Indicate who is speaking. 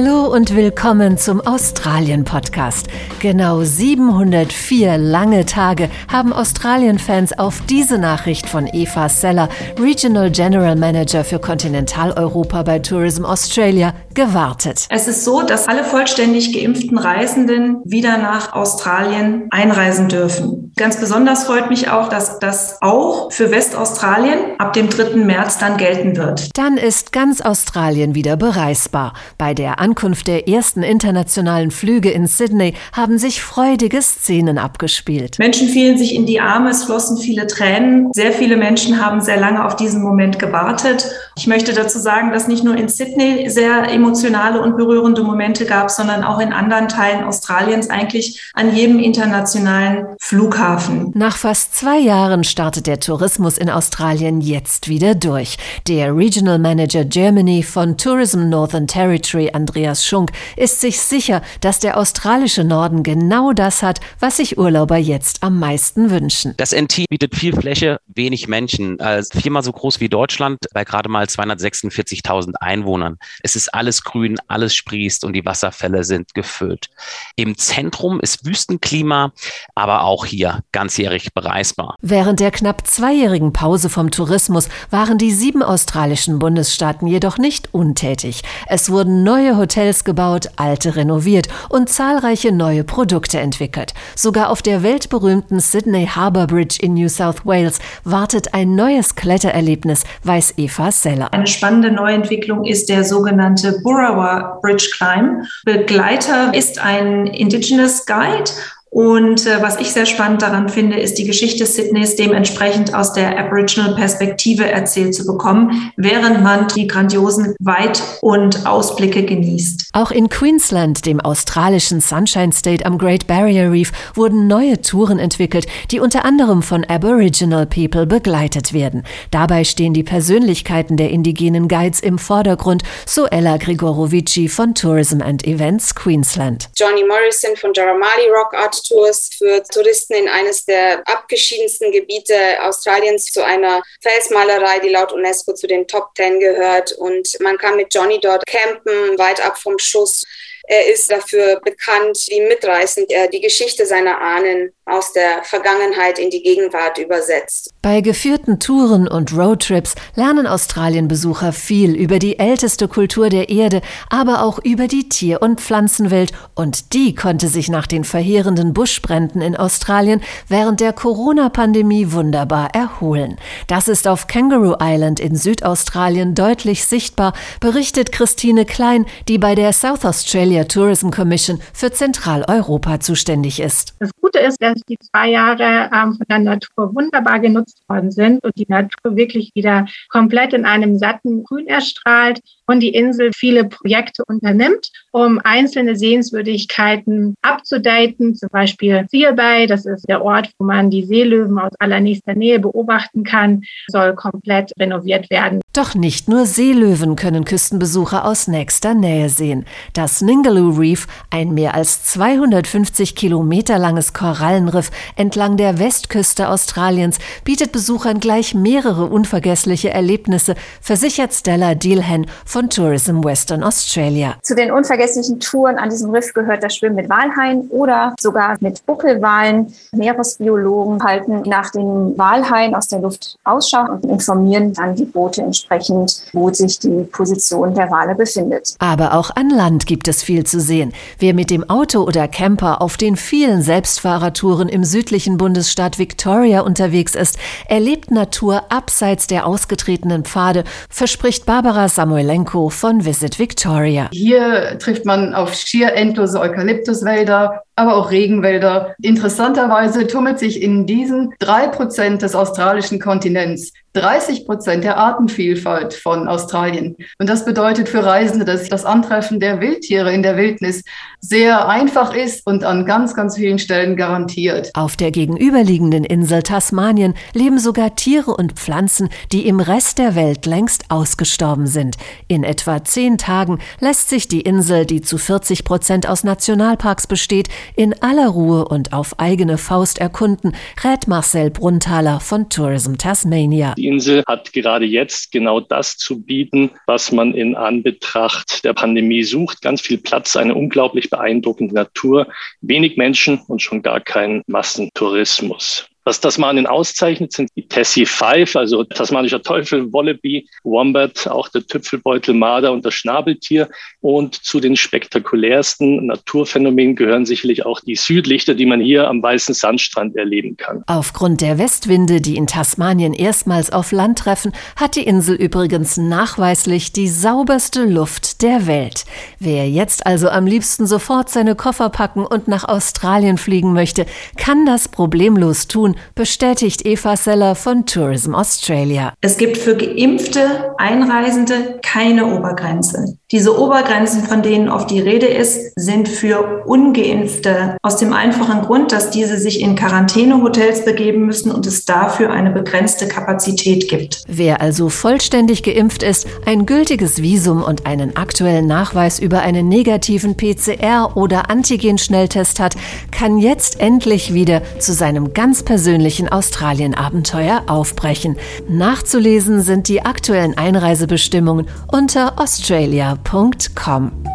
Speaker 1: Hallo und willkommen zum Australien-Podcast. Genau 704 lange Tage haben Australien-Fans auf diese Nachricht von Eva Seller, Regional General Manager für Kontinentaleuropa bei Tourism Australia, gewartet.
Speaker 2: Es ist so, dass alle vollständig geimpften Reisenden wieder nach Australien einreisen dürfen. Ganz besonders freut mich auch, dass das auch für Westaustralien ab dem 3. März dann gelten wird.
Speaker 1: Dann ist ganz Australien wieder bereisbar. Bei der Ankunft der ersten internationalen Flüge in Sydney haben sich freudige Szenen abgespielt.
Speaker 2: Menschen fielen sich in die Arme, es flossen viele Tränen. Sehr viele Menschen haben sehr lange auf diesen Moment gewartet. Ich möchte dazu sagen, dass nicht nur in Sydney sehr emotionale und berührende Momente gab, sondern auch in anderen Teilen Australiens, eigentlich an jedem internationalen Flughafen.
Speaker 1: Nach fast zwei Jahren startet der Tourismus in Australien jetzt wieder durch. Der Regional Manager Germany von Tourism Northern Territory, Andreas Schunk, ist sich sicher, dass der australische Norden genau das hat, was sich Urlauber jetzt am meisten wünschen.
Speaker 3: Das NT bietet viel Fläche, wenig Menschen, also viermal so groß wie Deutschland, bei gerade mal 246.000 Einwohnern. Es ist alles grün, alles sprießt und die Wasserfälle sind gefüllt. Im Zentrum ist Wüstenklima, aber auch hier ganzjährig bereisbar.
Speaker 1: Während der knapp zweijährigen Pause vom Tourismus waren die sieben australischen Bundesstaaten jedoch nicht untätig. Es wurden neue Hotels gebaut, alte renoviert und zahlreiche neue Produkte entwickelt. Sogar auf der weltberühmten Sydney Harbour Bridge in New South Wales wartet ein neues Klettererlebnis, weiß Eva Seller.
Speaker 2: Eine spannende Neuentwicklung ist der sogenannte Burrawa Bridge Climb. Begleiter ist ein Indigenous Guide und äh, was ich sehr spannend daran finde, ist die Geschichte Sydneys dementsprechend aus der Aboriginal-Perspektive erzählt zu bekommen, während man die grandiosen Weit- und Ausblicke genießt.
Speaker 1: Auch in Queensland, dem australischen Sunshine State am Great Barrier Reef, wurden neue Touren entwickelt, die unter anderem von Aboriginal People begleitet werden. Dabei stehen die Persönlichkeiten der indigenen Guides im Vordergrund, so Ella Grigorovici von Tourism and Events Queensland.
Speaker 4: Johnny Morrison von Jaramali Rock Art Tours für Touristen in eines der abgeschiedensten Gebiete Australiens zu einer Felsmalerei, die laut UNESCO zu den Top Ten gehört. Und man kann mit Johnny dort campen, weit ab vom Schuss. Er ist dafür bekannt, wie mitreißend er die Geschichte seiner Ahnen aus der Vergangenheit in die Gegenwart übersetzt.
Speaker 1: Bei geführten Touren und Roadtrips lernen Australienbesucher viel über die älteste Kultur der Erde, aber auch über die Tier- und Pflanzenwelt und die konnte sich nach den verheerenden Buschbränden in Australien während der Corona-Pandemie wunderbar erholen. Das ist auf Kangaroo Island in Südaustralien deutlich sichtbar, berichtet Christine Klein, die bei der South Australia Tourism Commission für Zentraleuropa zuständig ist.
Speaker 5: Das Gute ist, dass die zwei Jahre ähm, von der Natur wunderbar genutzt worden sind und die Natur wirklich wieder komplett in einem satten Grün erstrahlt und die Insel viele Projekte unternimmt, um einzelne Sehenswürdigkeiten abzudaten, zum Beispiel Seal Bay, das ist der Ort, wo man die Seelöwen aus allernächster Nähe beobachten kann, soll komplett renoviert werden.
Speaker 1: Doch nicht nur Seelöwen können Küstenbesucher aus nächster Nähe sehen. Das Ningaloo Reef, ein mehr als 250 Kilometer langes Korallenriff entlang der Westküste Australiens, bietet Besuchern gleich mehrere unvergessliche Erlebnisse, versichert Stella Dealhan von Tourism Western Australia.
Speaker 6: Zu den unvergesslichen Touren an diesem Riff gehört das Schwimmen mit Walhaien oder sogar mit Buckelwalen. Meeresbiologen halten nach den Walhaien aus der Luft Ausschau und informieren dann die Boote entsprechend, wo sich die Position der Wale befindet.
Speaker 1: Aber auch an Land gibt es viel zu sehen. Wer mit dem Auto oder Camper auf den vielen Selbstfahrertouren im südlichen Bundesstaat Victoria unterwegs ist, erlebt Natur abseits der ausgetretenen Pfade, verspricht Barbara Samuelenko Franco von Visit Victoria.
Speaker 7: Hier trifft man auf schier endlose Eukalyptuswälder, aber auch Regenwälder. Interessanterweise tummelt sich in diesen drei Prozent des australischen Kontinents 30 Prozent der Artenvielfalt von Australien. Und das bedeutet für Reisende, dass das Antreffen der Wildtiere in der Wildnis sehr einfach ist und an ganz, ganz vielen Stellen garantiert.
Speaker 1: Auf der gegenüberliegenden Insel Tasmanien leben sogar Tiere und Pflanzen, die im Rest der Welt längst ausgestorben sind. In etwa zehn Tagen lässt sich die Insel, die zu 40 Prozent aus Nationalparks besteht, in aller Ruhe und auf eigene Faust erkunden, rät Marcel Brunthaler von Tourism Tasmania.
Speaker 8: Die Insel hat gerade jetzt genau das zu bieten, was man in Anbetracht der Pandemie sucht. Ganz viel Platz, eine unglaublich beeindruckende Natur, wenig Menschen und schon gar kein Massentourismus. Was Tasmanien auszeichnet, sind die Tessie Five, also tasmanischer Teufel, Wallaby, Wombat, auch der Tüpfelbeutel, Marder und das Schnabeltier. Und zu den spektakulärsten Naturphänomenen gehören sicherlich auch die Südlichter, die man hier am weißen Sandstrand erleben kann.
Speaker 1: Aufgrund der Westwinde, die in Tasmanien erstmals auf Land treffen, hat die Insel übrigens nachweislich die sauberste Luft der Welt. Wer jetzt also am liebsten sofort seine Koffer packen und nach Australien fliegen möchte, kann das problemlos tun, bestätigt Eva Seller von Tourism Australia.
Speaker 2: Es gibt für geimpfte Einreisende keine Obergrenze. Diese Obergrenzen, von denen oft die Rede ist, sind für ungeimpfte aus dem einfachen Grund, dass diese sich in Quarantänehotels begeben müssen und es dafür eine begrenzte Kapazität gibt.
Speaker 1: Wer also vollständig geimpft ist, ein gültiges Visum und einen aktuellen Nachweis über einen negativen PCR- oder Antigen-Schnelltest hat, kann jetzt endlich wieder zu seinem ganz persönlichen Australien-Abenteuer aufbrechen. Nachzulesen sind die aktuellen Einreisebestimmungen unter Australia www.ftf.com.